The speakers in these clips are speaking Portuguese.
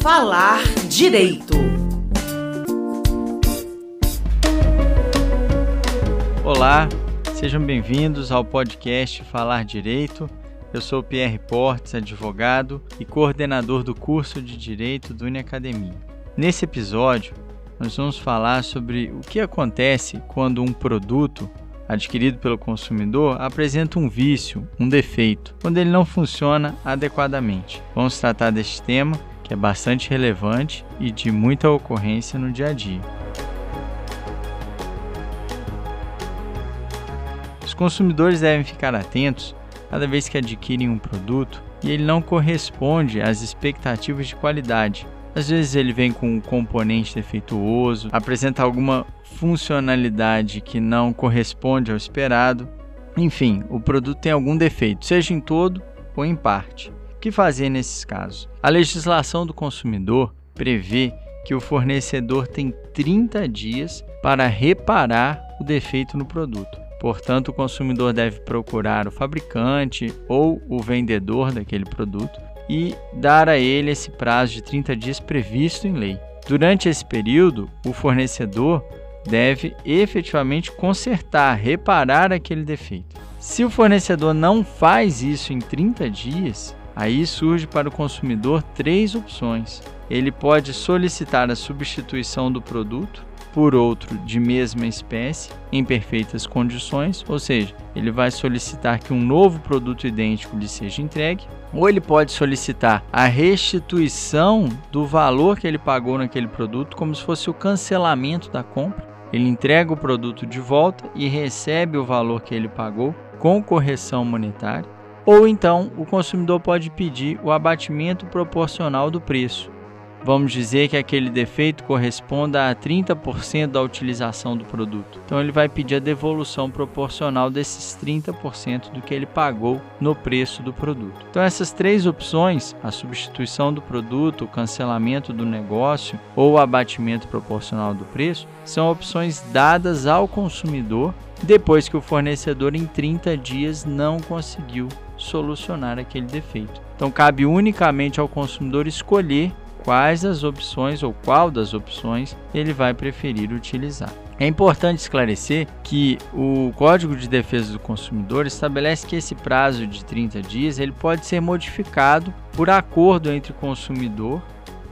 Falar Direito. Olá, sejam bem-vindos ao podcast Falar Direito. Eu sou Pierre Portes, advogado e coordenador do curso de Direito do Uniacademia. Nesse episódio, nós vamos falar sobre o que acontece quando um produto adquirido pelo consumidor apresenta um vício, um defeito, quando ele não funciona adequadamente. Vamos tratar deste tema que é bastante relevante e de muita ocorrência no dia a dia. Os consumidores devem ficar atentos cada vez que adquirem um produto e ele não corresponde às expectativas de qualidade. Às vezes ele vem com um componente defeituoso, apresenta alguma funcionalidade que não corresponde ao esperado. Enfim, o produto tem algum defeito, seja em todo ou em parte. O que fazer nesses casos? A legislação do consumidor prevê que o fornecedor tem 30 dias para reparar o defeito no produto. Portanto, o consumidor deve procurar o fabricante ou o vendedor daquele produto e dar a ele esse prazo de 30 dias previsto em lei. Durante esse período, o fornecedor deve efetivamente consertar, reparar aquele defeito. Se o fornecedor não faz isso em 30 dias, aí surge para o consumidor três opções. Ele pode solicitar a substituição do produto por outro de mesma espécie em perfeitas condições, ou seja, ele vai solicitar que um novo produto idêntico lhe seja entregue, ou ele pode solicitar a restituição do valor que ele pagou naquele produto, como se fosse o cancelamento da compra. Ele entrega o produto de volta e recebe o valor que ele pagou com correção monetária. Ou então o consumidor pode pedir o abatimento proporcional do preço, Vamos dizer que aquele defeito corresponda a 30% da utilização do produto. Então ele vai pedir a devolução proporcional desses 30% do que ele pagou no preço do produto. Então essas três opções, a substituição do produto, o cancelamento do negócio ou o abatimento proporcional do preço, são opções dadas ao consumidor depois que o fornecedor em 30 dias não conseguiu solucionar aquele defeito. Então cabe unicamente ao consumidor escolher quais as opções ou qual das opções ele vai preferir utilizar. É importante esclarecer que o Código de Defesa do Consumidor estabelece que esse prazo de 30 dias ele pode ser modificado por acordo entre consumidor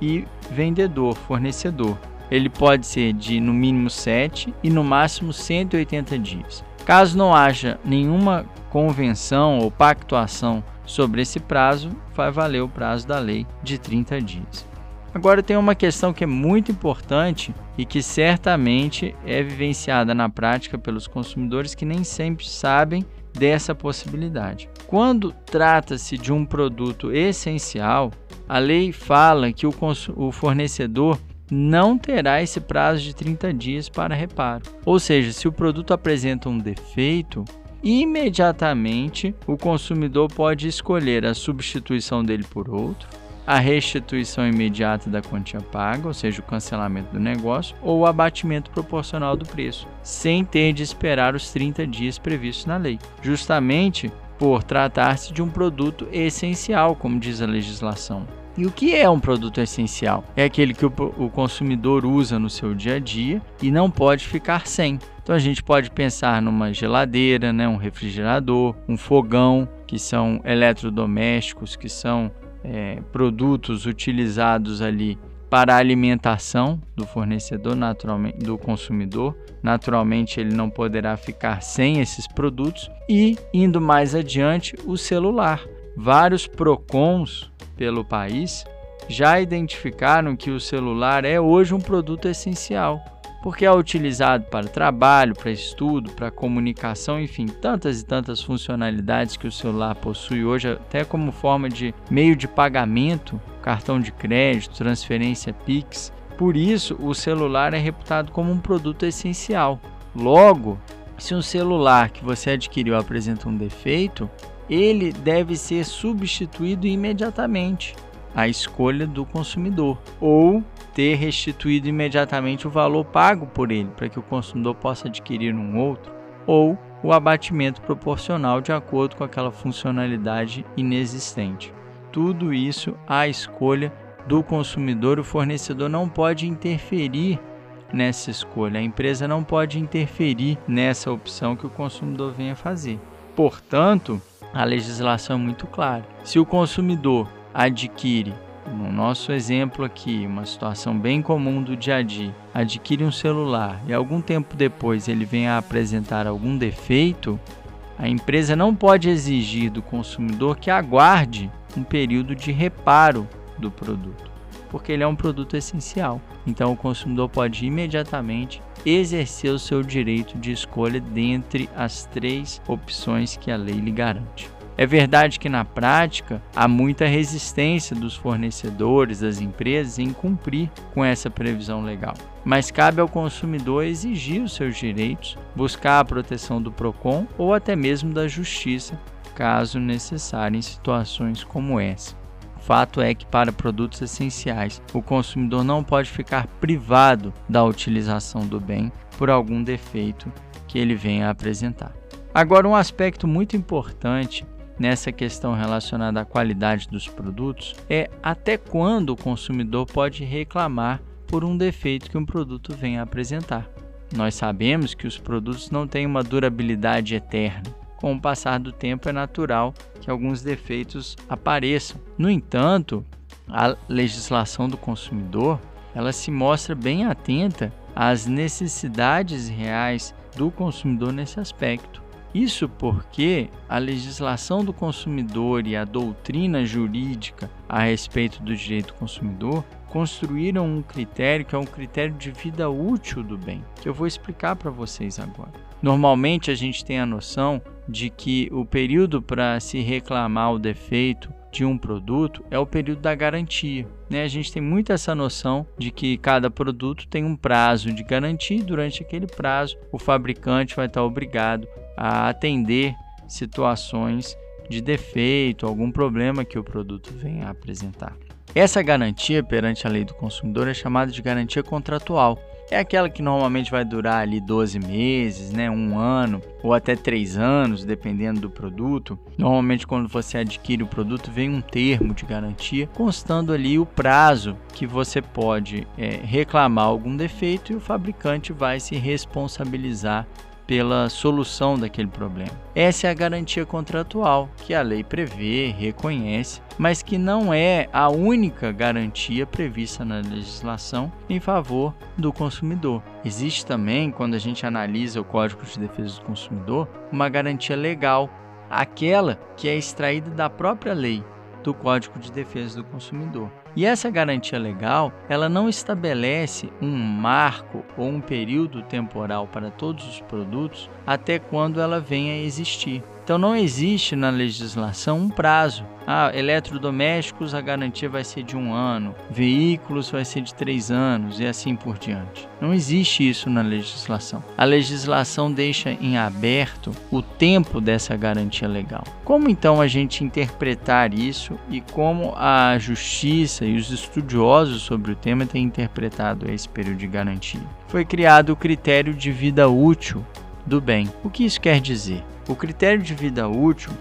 e vendedor, fornecedor. Ele pode ser de no mínimo 7 e no máximo 180 dias. Caso não haja nenhuma convenção ou pactuação sobre esse prazo, vai valer o prazo da lei de 30 dias. Agora tem uma questão que é muito importante e que certamente é vivenciada na prática pelos consumidores que nem sempre sabem dessa possibilidade. Quando trata-se de um produto essencial, a lei fala que o, o fornecedor não terá esse prazo de 30 dias para reparo. Ou seja, se o produto apresenta um defeito, imediatamente o consumidor pode escolher a substituição dele por outro a restituição imediata da quantia paga, ou seja, o cancelamento do negócio, ou o abatimento proporcional do preço, sem ter de esperar os 30 dias previstos na lei, justamente por tratar-se de um produto essencial, como diz a legislação. E o que é um produto essencial? É aquele que o, consumidor usa no seu dia a dia e não pode ficar sem. Então a gente pode pensar numa geladeira, né, um refrigerador, um fogão, que são eletrodomésticos, que são é, produtos utilizados ali para a alimentação do fornecedor, naturalmente, do consumidor. Naturalmente, ele não poderá ficar sem esses produtos. E, indo mais adiante, o celular. Vários PROCONs pelo país já identificaram que o celular é hoje um produto essencial porque é utilizado para trabalho, para estudo, para comunicação, enfim, tantas e tantas funcionalidades que o celular possui hoje, até como forma de meio de pagamento, cartão de crédito, transferência Pix. Por isso, o celular é reputado como um produto essencial. Logo, se um celular que você adquiriu apresenta um defeito, ele deve ser substituído imediatamente à escolha do consumidor ou ter restituído imediatamente o valor pago por ele, para que o consumidor possa adquirir um outro, ou o abatimento proporcional de acordo com aquela funcionalidade inexistente. Tudo isso à escolha do consumidor, o fornecedor não pode interferir nessa escolha. A empresa não pode interferir nessa opção que o consumidor venha fazer. Portanto, a legislação é muito clara. Se o consumidor adquire, no nosso exemplo aqui, uma situação bem comum do dia a dia, adquire um celular e algum tempo depois ele vem a apresentar algum defeito, a empresa não pode exigir do consumidor que aguarde um período de reparo do produto, porque ele é um produto essencial. Então o consumidor pode imediatamente exercer o seu direito de escolha dentre as três opções que a lei lhe garante. É verdade que na prática há muita resistência dos fornecedores, das empresas em cumprir com essa previsão legal. Mas cabe ao consumidor exigir os seus direitos, buscar a proteção do PROCON ou até mesmo da justiça, caso necessário em situações como essa. Fato é que para produtos essenciais, o consumidor não pode ficar privado da utilização do bem por algum defeito que ele venha a apresentar. Agora, um aspecto muito importante nessa questão relacionada à qualidade dos produtos é até quando o consumidor pode reclamar por um defeito que um produto venha a apresentar. Nós sabemos que os produtos não têm uma durabilidade eterna. Com o passar do tempo, é natural que alguns defeitos apareçam. No entanto, a legislação do consumidor ela se mostra bem atenta às necessidades reais do consumidor nesse aspecto. Isso porque a legislação do consumidor e a doutrina jurídica a respeito do direito do consumidor construíram um critério que é um critério de vida útil do bem, que eu vou explicar para vocês agora. Normalmente a gente tem a noção de que o período para se reclamar o defeito de um produto é o período da garantia. Né? A gente tem muito essa noção de que cada produto tem um prazo de garantia e durante aquele prazo o fabricante vai estar obrigado a atender situações de defeito, algum problema que o produto venha a apresentar. Essa garantia perante a lei do consumidor é chamada de garantia contratual. É aquela que normalmente vai durar ali 12 meses, né, um ano ou até 3 anos, dependendo do produto. Normalmente, quando você adquire o produto, vem um termo de garantia constando ali o prazo que você pode é, reclamar algum defeito e o fabricante vai se responsabilizar pela solução daquele problema. Essa é a garantia contratual que a lei prevê, reconhece, mas que não é a única garantia prevista na legislação em favor do consumidor. Existe também, quando a gente analisa o Código de Defesa do Consumidor, uma garantia legal, aquela que é extraída da própria lei do Código de Defesa do Consumidor. E essa garantia legal, ela não estabelece um marco ou um período temporal para todos os produtos até quando ela venha a existir. Então não existe na legislação um prazo. Ah, eletrodomésticos a garantia vai ser de um ano, veículos vai ser de três anos e assim por diante. Não existe isso na legislação. A legislação deixa em aberto o tempo dessa garantia legal. Como então a gente interpretar isso e como a justiça e os estudiosos sobre o tema têm interpretado esse período de garantia? Foi criado o critério de vida útil do bem. O que isso quer dizer? O critério de vida útil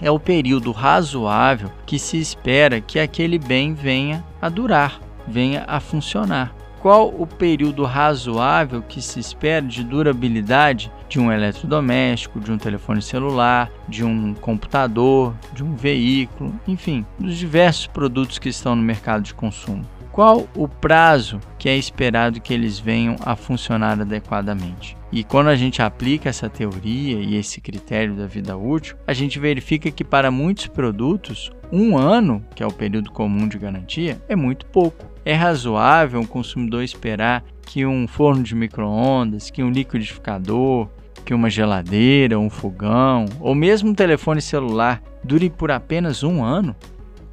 é o período razoável que se espera que aquele bem venha a durar, venha a funcionar. Qual o período razoável que se espera de durabilidade de um eletrodoméstico, de um telefone celular, de um computador, de um veículo, enfim, dos diversos produtos que estão no mercado de consumo? Qual o prazo que é esperado que eles venham a funcionar adequadamente? E quando a gente aplica essa teoria e esse critério da vida útil, a gente verifica que para muitos produtos, um ano, que é o período comum de garantia, é muito pouco. É razoável um consumidor esperar que um forno de micro-ondas, que um liquidificador, que uma geladeira, um fogão ou mesmo um telefone celular dure por apenas um ano?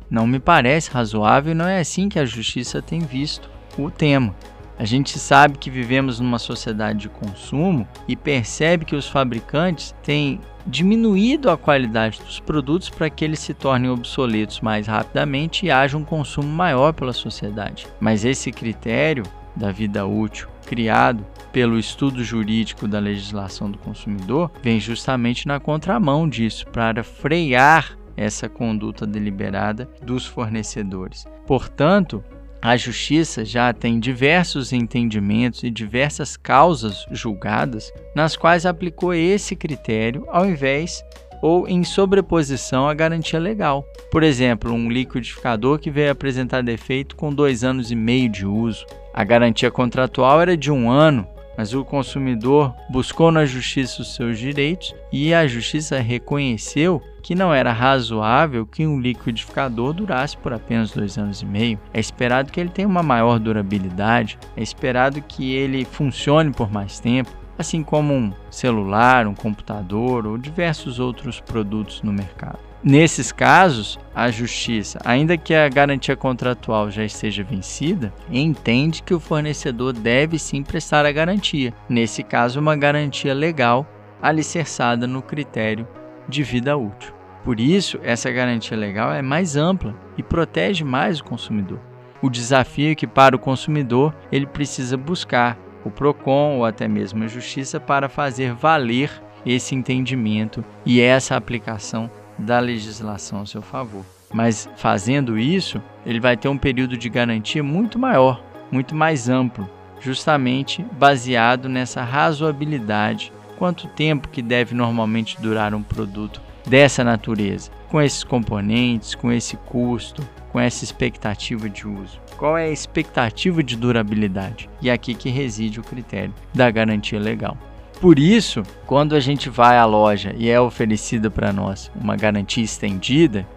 Não me parece razoável e não é assim que a justiça tem visto o tema. A gente sabe que vivemos numa sociedade de consumo e percebe que os fabricantes têm diminuído a qualidade dos produtos para que eles se tornem obsoletos mais rapidamente e haja um consumo maior pela sociedade. Mas esse critério da vida útil criado pelo estudo jurídico da legislação do consumidor vem justamente na contramão disso, para frear essa conduta deliberada dos fornecedores. Portanto, a justiça já tem diversos entendimentos e diversas causas julgadas nas quais aplicou esse critério ao invés ou em sobreposição à garantia legal. Por exemplo, um liquidificador que veio apresentar defeito com dois anos e meio de uso. A garantia contratual era de um ano, mas o consumidor buscou na justiça os seus direitos e a justiça reconheceu que não era razoável que um liquidificador durasse por apenas dois anos e meio. É esperado que ele tenha uma maior durabilidade, é esperado que ele funcione por mais tempo, assim como um celular, um computador ou diversos outros produtos no mercado. Nesses casos, a justiça, ainda que a garantia contratual já esteja vencida, entende que o fornecedor deve sim prestar a garantia. Nesse caso, uma garantia legal alicerçada no critério de vida útil. Por isso, essa garantia legal é mais ampla e protege mais o consumidor. O desafio é que para o consumidor ele precisa buscar o PROCON ou até mesmo a justiça para fazer valer esse entendimento e essa aplicação da legislação a seu favor. Mas fazendo isso, ele vai ter um período de garantia muito maior, muito mais amplo, justamente baseado nessa razoabilidade. Quanto tempo que deve normalmente durar um produto dessa natureza, com esses componentes, com esse custo, com essa expectativa de uso? Qual é a expectativa de durabilidade? E é aqui que reside o critério da garantia legal. Por isso, quando a gente vai à loja e é oferecida para nós uma garantia estendida,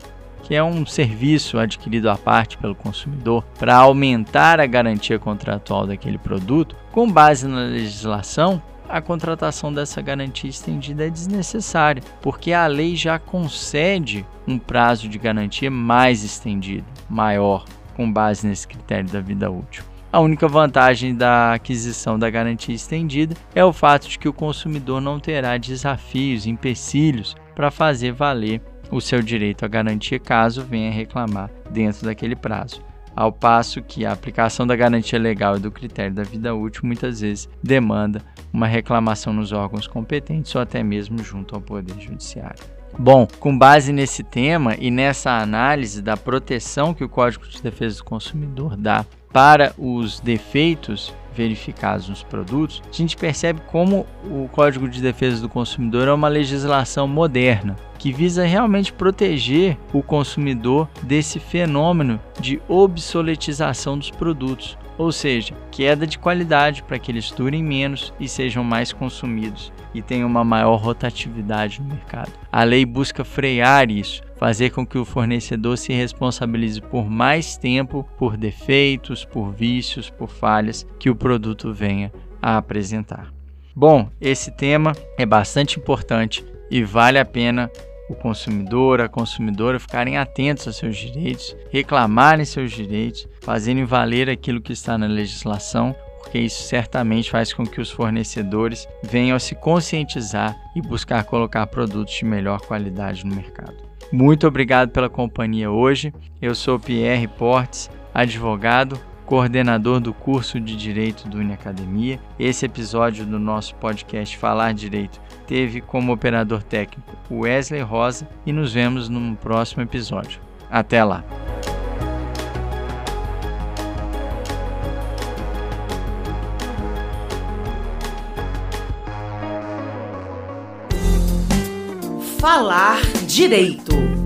que é um serviço adquirido à parte pelo consumidor para aumentar a garantia contratual daquele produto, com base na legislação, a contratação dessa garantia estendida é desnecessária, porque a lei já concede um prazo de garantia mais estendido, maior, com base nesse critério da vida útil. A única vantagem da aquisição da garantia estendida é o fato de que o consumidor não terá desafios, empecilhos para fazer valer o seu direito à garantia caso venha reclamar dentro daquele prazo. Ao passo que a aplicação da garantia legal e do critério da vida útil muitas vezes demanda uma reclamação nos órgãos competentes ou até mesmo junto ao Poder Judiciário. Bom, com base nesse tema e nessa análise da proteção que o Código de Defesa do Consumidor dá para os defeitos verificados nos produtos, a gente percebe como o Código de Defesa do Consumidor é uma legislação moderna que visa realmente proteger o consumidor desse fenômeno de obsoletização dos produtos, ou seja, queda de qualidade para que eles durem menos e sejam mais consumidos e tenham uma maior rotatividade no mercado. A lei busca frear isso, fazer com que o fornecedor se responsabilize por mais tempo por defeitos, por vícios, por falhas que o produto venha a apresentar. Bom, esse tema é bastante importante e vale a pena o consumidor, a consumidora ficarem atentos aos seus direitos, reclamarem seus direitos, fazerem valer aquilo que está na legislação, porque isso certamente faz com que os fornecedores venham a se conscientizar e buscar colocar produtos de melhor qualidade no mercado. Muito obrigado pela companhia hoje. Eu sou Pierre Portes, advogado, coordenador do curso de Direito do Uniacademia. Esse episódio do nosso podcast Falar Direito teve como operador técnico Wesley Rosa e nos vemos num próximo episódio. Até lá! Falar Direito.